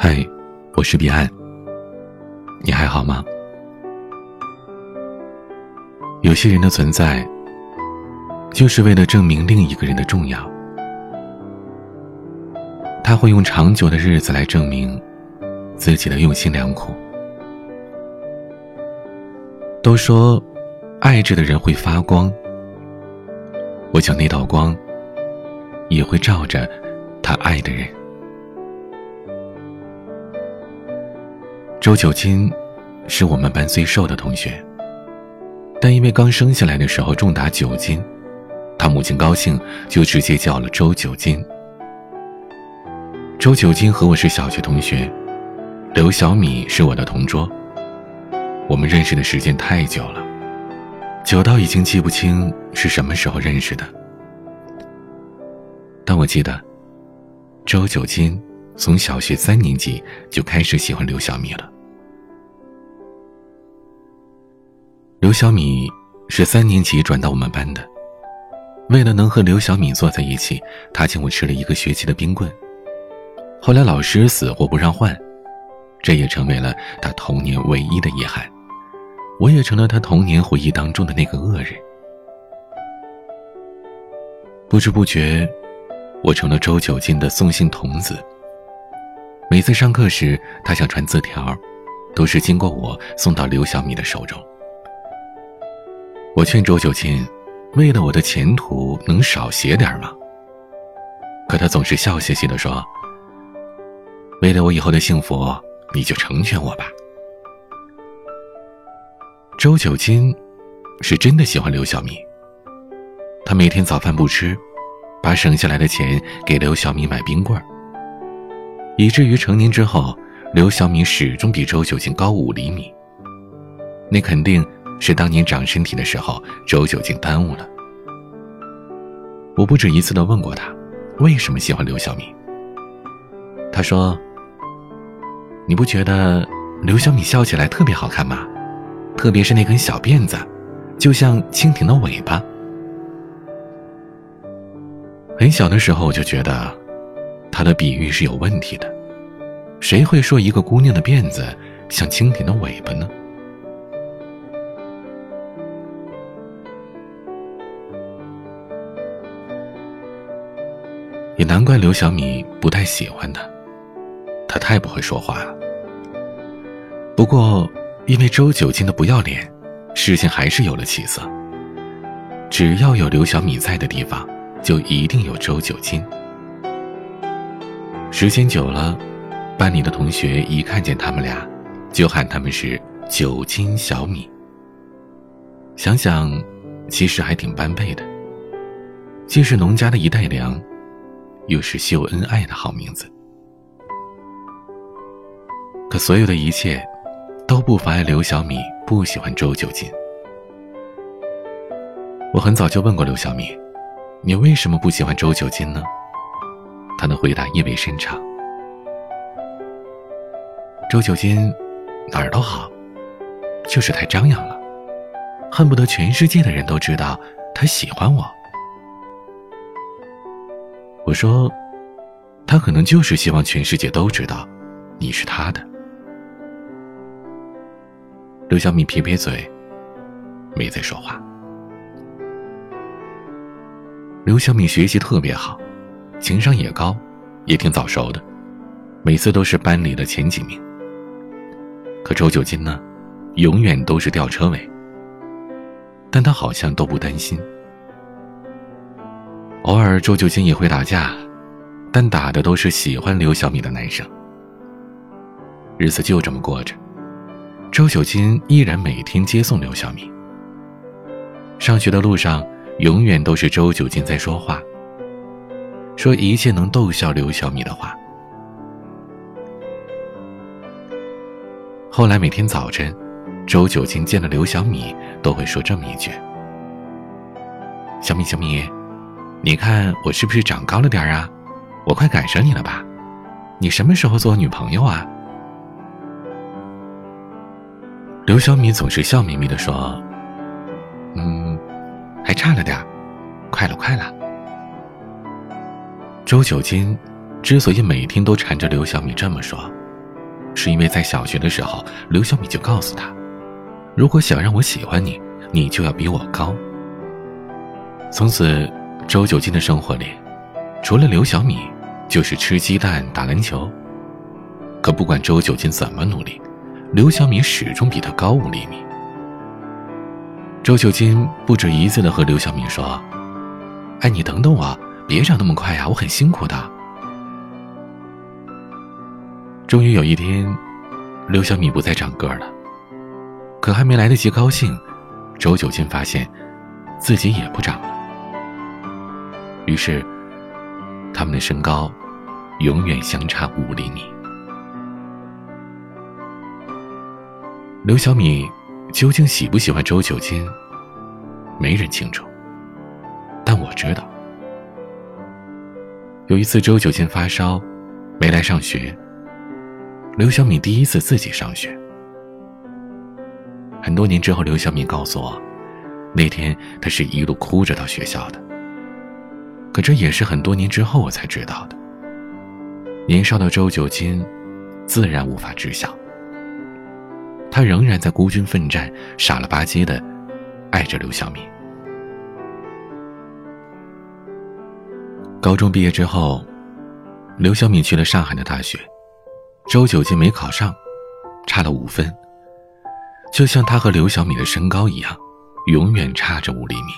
嗨，我是彼岸。你还好吗？有些人的存在，就是为了证明另一个人的重要。他会用长久的日子来证明自己的用心良苦。都说，爱着的人会发光。我想那道光，也会照着他爱的人。周九金是我们班最瘦的同学，但因为刚生下来的时候重达九斤，他母亲高兴就直接叫了周九金。周九金和我是小学同学，刘小米是我的同桌。我们认识的时间太久了，久到已经记不清是什么时候认识的，但我记得，周九金从小学三年级就开始喜欢刘小米了。刘小米是三年级转到我们班的，为了能和刘小米坐在一起，他请我吃了一个学期的冰棍。后来老师死活不让换，这也成为了他童年唯一的遗憾。我也成了他童年回忆当中的那个恶人。不知不觉，我成了周九金的送信童子。每次上课时，他想传字条，都是经过我送到刘小米的手中。我劝周九金，为了我的前途，能少写点吗？可他总是笑嘻嘻地说：“为了我以后的幸福，你就成全我吧。”周九金是真的喜欢刘小米。他每天早饭不吃，把省下来的钱给刘小米买冰棍儿，以至于成年之后，刘小米始终比周九金高五厘米。那肯定是当年长身体的时候，周九竟耽误了。我不止一次的问过他，为什么喜欢刘小米。他说：“你不觉得刘小米笑起来特别好看吗？”特别是那根小辫子，就像蜻蜓的尾巴。很小的时候我就觉得，他的比喻是有问题的。谁会说一个姑娘的辫子像蜻蜓的尾巴呢？也难怪刘小米不太喜欢他，他太不会说话了。不过。因为周九金的不要脸，事情还是有了起色。只要有刘小米在的地方，就一定有周九金。时间久了，班里的同学一看见他们俩，就喊他们是九金小米。想想，其实还挺般配的，既是农家的一袋粮，又是秀恩爱的好名字。可所有的一切。都不妨碍刘小米不喜欢周九金。我很早就问过刘小米：“你为什么不喜欢周九金呢？”他的回答意味深长：“周九金哪儿都好，就是太张扬了，恨不得全世界的人都知道他喜欢我。”我说：“他可能就是希望全世界都知道你是他的。”刘小米撇撇嘴，没再说话。刘小米学习特别好，情商也高，也挺早熟的，每次都是班里的前几名。可周九金呢，永远都是吊车尾。但他好像都不担心。偶尔周九金也会打架，但打的都是喜欢刘小米的男生。日子就这么过着。周九金依然每天接送刘小米。上学的路上，永远都是周九金在说话，说一切能逗笑刘小米的话。后来每天早晨，周九金见了刘小米，都会说这么一句：“小米，小米，你看我是不是长高了点啊？我快赶上你了吧？你什么时候做我女朋友啊？”刘小米总是笑眯眯的说：“嗯，还差了点快了，快了。”周九金之所以每天都缠着刘小米这么说，是因为在小学的时候，刘小米就告诉他，如果想让我喜欢你，你就要比我高。从此，周九金的生活里，除了刘小米，就是吃鸡蛋、打篮球。可不管周九金怎么努力，刘小米始终比他高五厘米。周九金不止一次的和刘小米说：“哎，你等等我，别长那么快呀，我很辛苦的。”终于有一天，刘小米不再长个了。可还没来得及高兴，周九金发现自己也不长了。于是，他们的身高永远相差五厘米。刘小米究竟喜不喜欢周九金，没人清楚。但我知道，有一次周九金发烧，没来上学。刘小米第一次自己上学。很多年之后，刘小米告诉我，那天他是一路哭着到学校的。可这也是很多年之后我才知道的。年少的周九金，自然无法知晓。他仍然在孤军奋战，傻了吧唧的爱着刘小米。高中毕业之后，刘小米去了上海的大学，周九金没考上，差了五分。就像他和刘小米的身高一样，永远差着五厘米。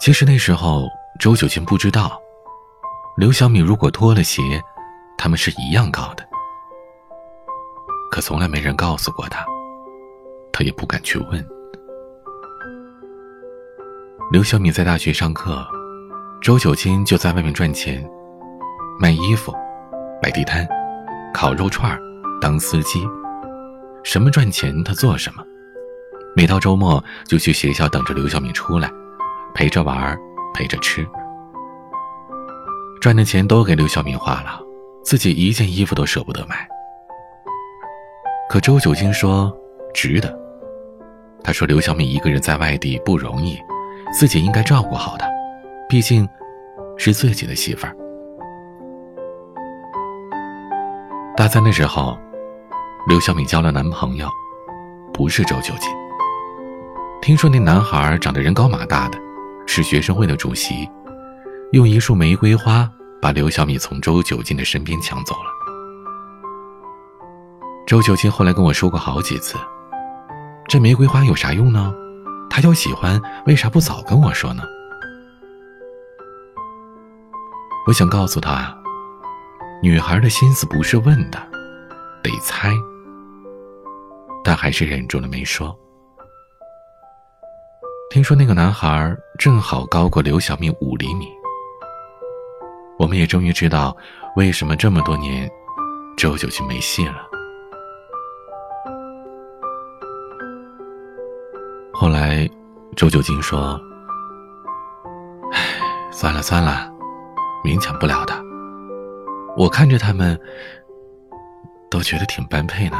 其实那时候周九金不知道，刘小米如果脱了鞋，他们是一样高的。可从来没人告诉过他，他也不敢去问。刘小米在大学上课，周九金就在外面赚钱，卖衣服、摆地摊、烤肉串当司机，什么赚钱他做什么。每到周末就去学校等着刘小米出来，陪着玩，陪着吃。赚的钱都给刘小敏花了，自己一件衣服都舍不得买。可周九金说：“值得。”他说：“刘小敏一个人在外地不容易，自己应该照顾好她，毕竟，是自己的媳妇儿。”大三的时候，刘小敏交了男朋友，不是周九金。听说那男孩长得人高马大的，是学生会的主席，用一束玫瑰花把刘小米从周九金的身边抢走了。周九金后来跟我说过好几次：“这玫瑰花有啥用呢？他要喜欢，为啥不早跟我说呢？”我想告诉他，女孩的心思不是问的，得猜。但还是忍住了没说。听说那个男孩正好高过刘小米五厘米。我们也终于知道，为什么这么多年，周九金没戏了。后来，周九金说：“唉，算了算了，勉强不了的。我看着他们，都觉得挺般配呢。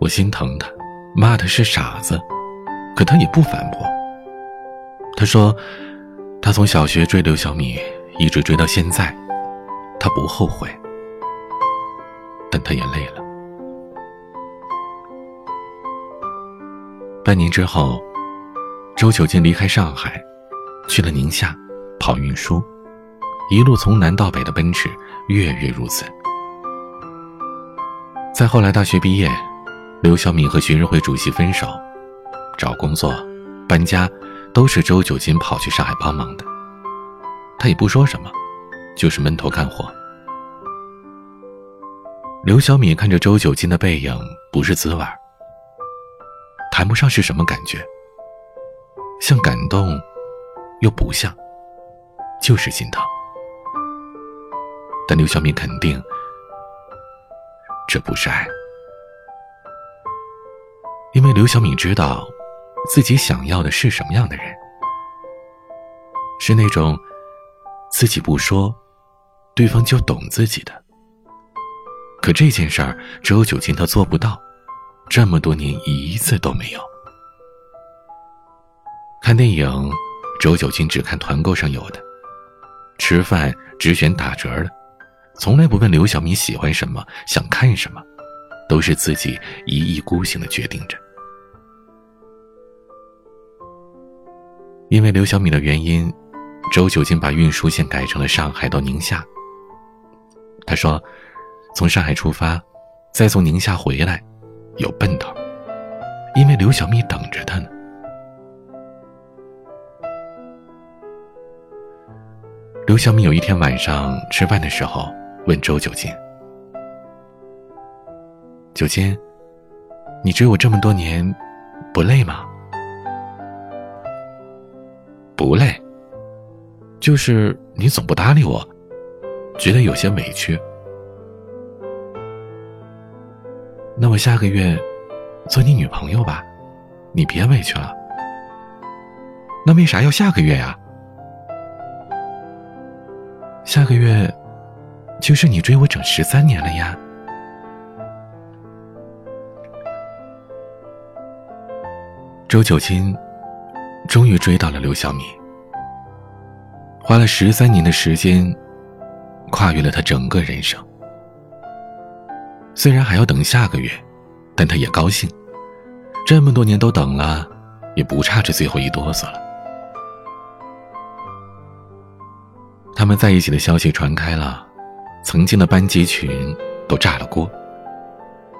我心疼他，骂他是傻子，可他也不反驳。他说，他从小学追刘小米，一直追到现在，他不后悔，但他也累了。”半年之后，周九金离开上海，去了宁夏，跑运输，一路从南到北的奔驰，月月如此。再后来，大学毕业，刘小敏和学生会主席分手，找工作、搬家，都是周九金跑去上海帮忙的。他也不说什么，就是闷头干活。刘小敏看着周九金的背影，不是滋味。谈不上是什么感觉，像感动，又不像，就是心疼。但刘小敏肯定，这不是爱，因为刘小敏知道，自己想要的是什么样的人，是那种自己不说，对方就懂自己的。可这件事儿，周九金他做不到。这么多年一次都没有。看电影，周九金只看团购上有的，吃饭只选打折的，从来不问刘小敏喜欢什么、想看什么，都是自己一意孤行的决定着。因为刘小米的原因，周九金把运输线改成了上海到宁夏。他说：“从上海出发，再从宁夏回来，有奔头，因为刘小蜜等着他呢。”刘小蜜有一天晚上吃饭的时候，问周九金：“九金，你追我这么多年，不累吗？”“不累，就是你总不搭理我。”觉得有些委屈，那我下个月做你女朋友吧，你别委屈了。那为啥要下个月呀？下个月就是你追我整十三年了呀。周九金终于追到了刘小米，花了十三年的时间。跨越了他整个人生，虽然还要等下个月，但他也高兴。这么多年都等了，也不差这最后一哆嗦了。他们在一起的消息传开了，曾经的班级群都炸了锅。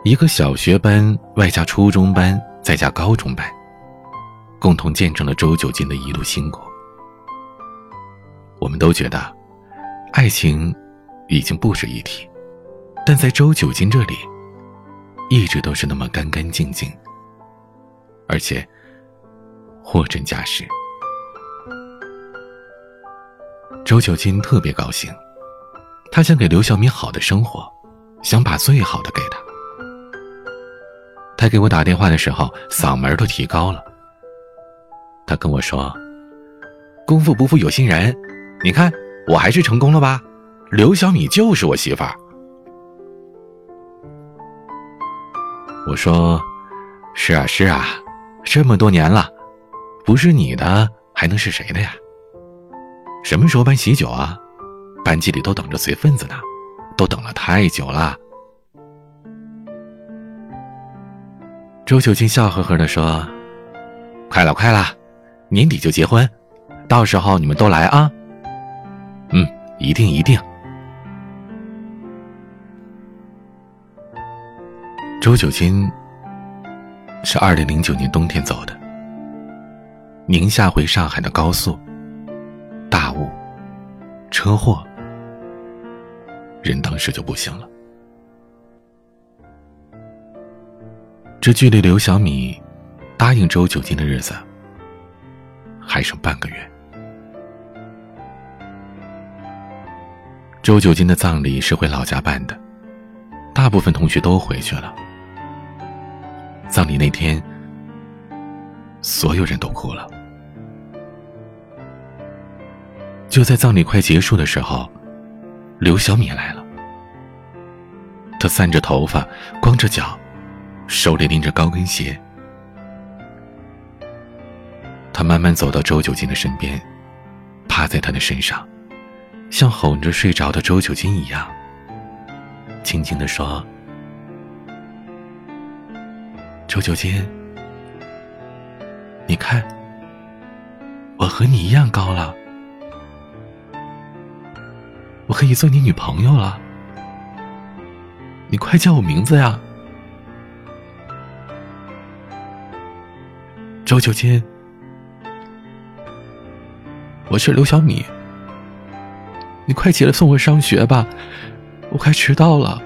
一个小学班，外加初中班，再加高中班，共同见证了周九金的一路辛苦。我们都觉得。爱情已经不值一提，但在周九金这里，一直都是那么干干净净，而且货真价实。周九金特别高兴，他想给刘小米好的生活，想把最好的给她。他给我打电话的时候，嗓门都提高了。他跟我说：“功夫不负有心人，你看。”我还是成功了吧？刘小米就是我媳妇儿。我说：“是啊，是啊，这么多年了，不是你的还能是谁的呀？什么时候办喜酒啊？班级里都等着随份子呢，都等了太久了。”周九金笑呵呵的说：“快了，快了，年底就结婚，到时候你们都来啊。”嗯，一定一定。周九金是二零零九年冬天走的，宁夏回上海的高速，大雾，车祸，人当时就不行了。这距离刘小米答应周九金的日子还剩半个月。周九金的葬礼是回老家办的，大部分同学都回去了。葬礼那天，所有人都哭了。就在葬礼快结束的时候，刘小米来了。她散着头发，光着脚，手里拎着高跟鞋。他慢慢走到周九金的身边，趴在他的身上。像哄着睡着的周九金一样，轻轻的说：“周九金，你看，我和你一样高了，我可以做你女朋友了。你快叫我名字呀，周九金，我是刘小米。”你快起来送我上学吧，我快迟到了。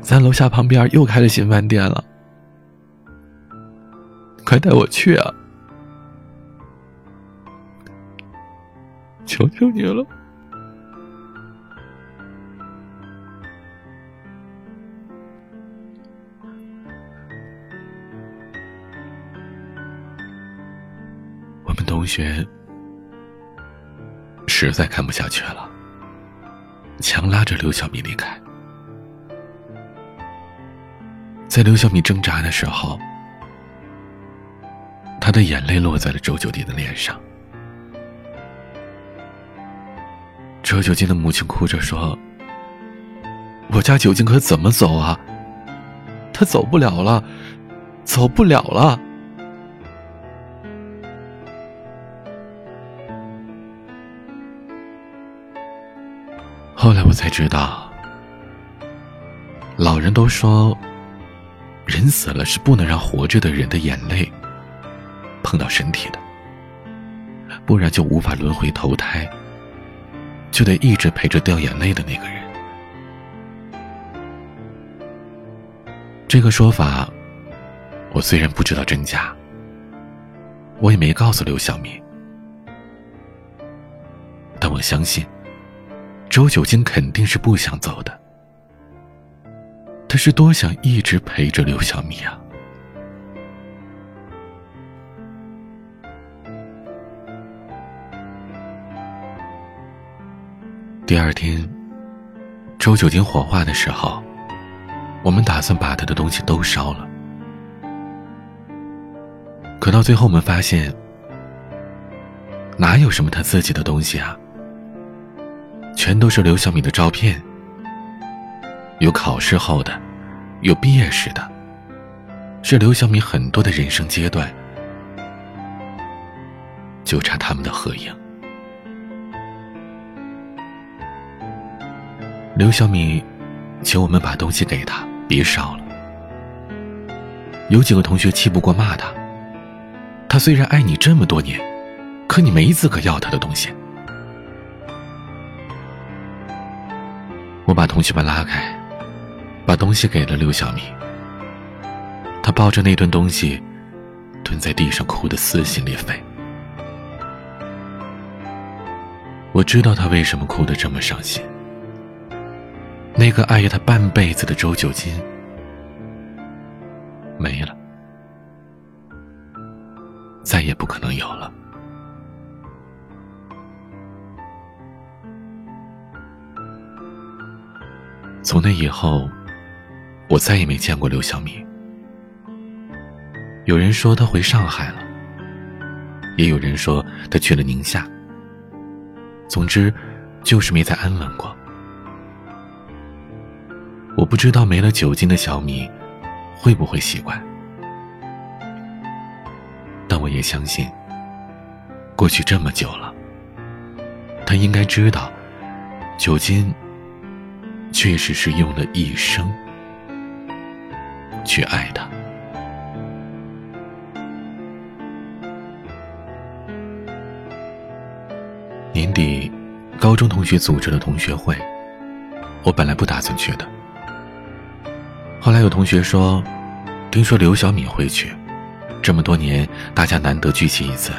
咱楼下旁边又开了新饭店了，快带我去啊！求求你了。学实在看不下去了，强拉着刘小米离开。在刘小米挣扎的时候，他的眼泪落在了周九弟的脸上。周九金的母亲哭着说：“我家九金可怎么走啊？他走不了了，走不了了。”后来我才知道，老人都说，人死了是不能让活着的人的眼泪碰到身体的，不然就无法轮回投胎，就得一直陪着掉眼泪的那个人。这个说法，我虽然不知道真假，我也没告诉刘小明，但我相信。周九金肯定是不想走的，他是多想一直陪着刘小米啊！第二天，周九金火化的时候，我们打算把他的东西都烧了，可到最后，我们发现，哪有什么他自己的东西啊？全都是刘小米的照片，有考试后的，有毕业时的，是刘小米很多的人生阶段，就差他们的合影。刘小米请我们把东西给他，别烧了。有几个同学气不过，骂他：“他虽然爱你这么多年，可你没资格要他的东西。”我把同学们拉开，把东西给了刘小米。他抱着那顿东西，蹲在地上哭得撕心裂肺。我知道他为什么哭得这么伤心。那个爱他半辈子的周九金没了，再也不可能有了。从那以后，我再也没见过刘小米。有人说他回上海了，也有人说他去了宁夏。总之，就是没再安稳过。我不知道没了酒精的小米会不会习惯，但我也相信，过去这么久了，他应该知道酒精。确实是用了一生去爱他。年底，高中同学组织了同学会，我本来不打算去的。后来有同学说，听说刘小敏会去，这么多年大家难得聚齐一次，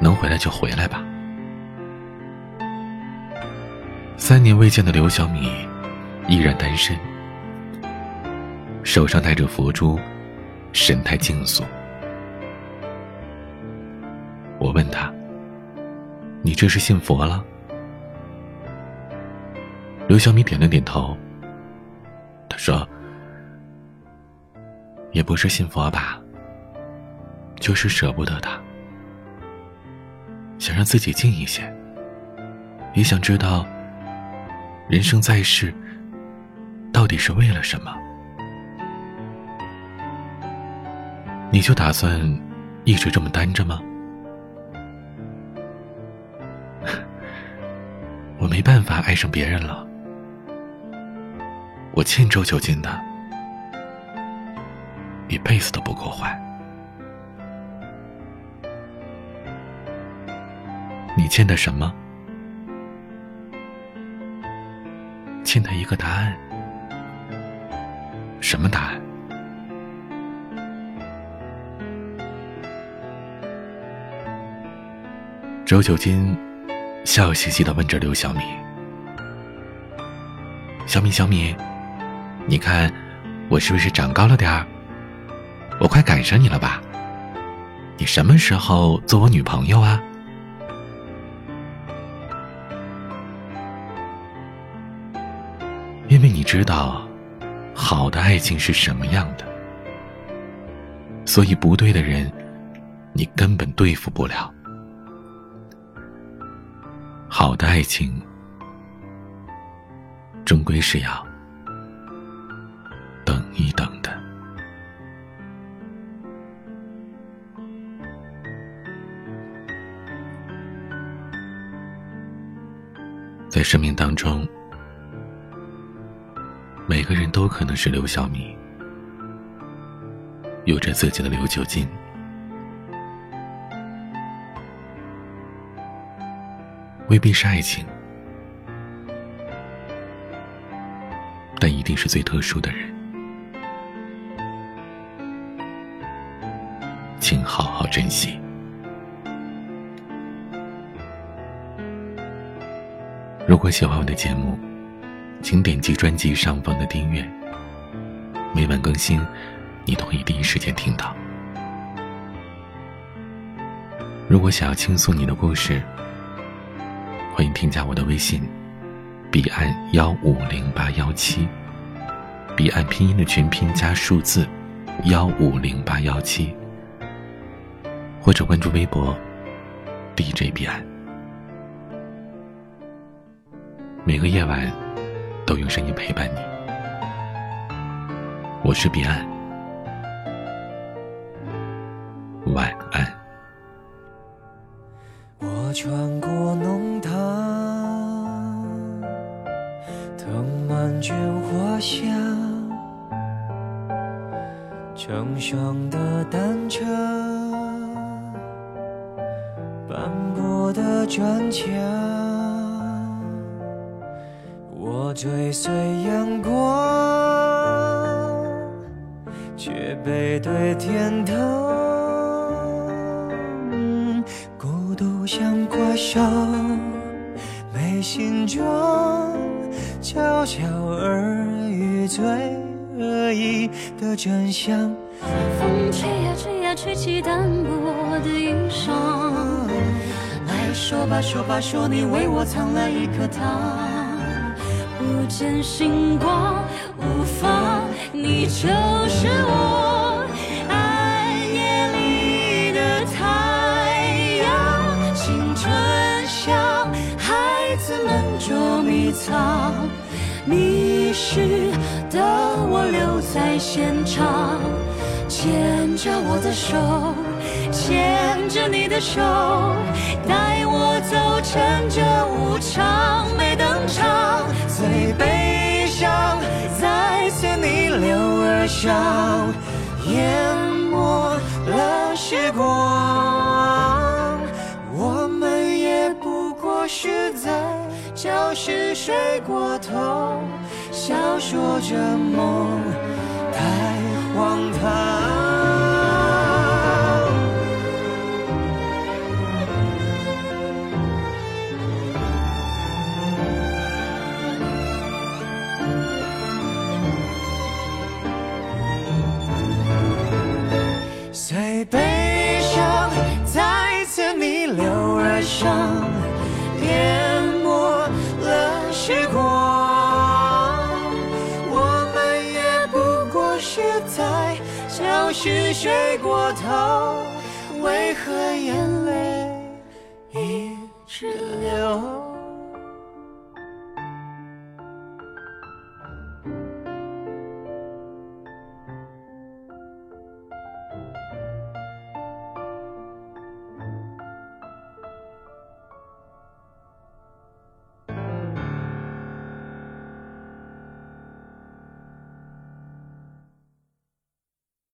能回来就回来吧。三年未见的刘小米。依然单身，手上戴着佛珠，神态静肃。我问他：“你这是信佛了？”刘小米点了点头。他说：“也不是信佛吧，就是舍不得他，想让自己静一些，也想知道人生在世。”到底是为了什么？你就打算一直这么单着吗？我没办法爱上别人了，我欠周九金的，一辈子都不够还。你欠的什么？欠他一个答案。什么答案？周九金笑嘻嘻的问着刘小米：“小米，小米，你看我是不是长高了点儿？我快赶上你了吧？你什么时候做我女朋友啊？”因为你知道。好的爱情是什么样的？所以不对的人，你根本对付不了。好的爱情，终归是要等一等的。在生命当中，每个人都可能是刘小米，有着自己的刘九金。未必是爱情，但一定是最特殊的人，请好好珍惜。如果喜欢我的节目，请点击专辑上方的订阅，每晚更新，你都可以第一时间听到。如果想要倾诉你的故事，欢迎添加我的微信，彼岸幺五零八幺七，彼岸拼音的全拼加数字幺五零八幺七，或者关注微博 DJ 彼岸。每个夜晚都用声音陪伴你，我是彼岸，晚安。我穿随阳光，却背对天堂。孤独像怪兽，没形状，悄悄耳语最恶意的真相。风吹呀吹呀，吹起单薄的衣裳。来说吧说吧，说你为我藏了一颗糖。见星光，无妨，你就是我暗夜里的太阳。青春像孩子们。捉迷藏，迷失的我留在现场，牵着我的手，牵着你的手，带我走，趁着无常没登场，逆流而上，淹没了时光，我们也不过是在。教室睡过头，笑说着梦太荒唐。悲伤再次逆流而上。淹没了时光，我们也不过是在教室睡过头，为何眼泪？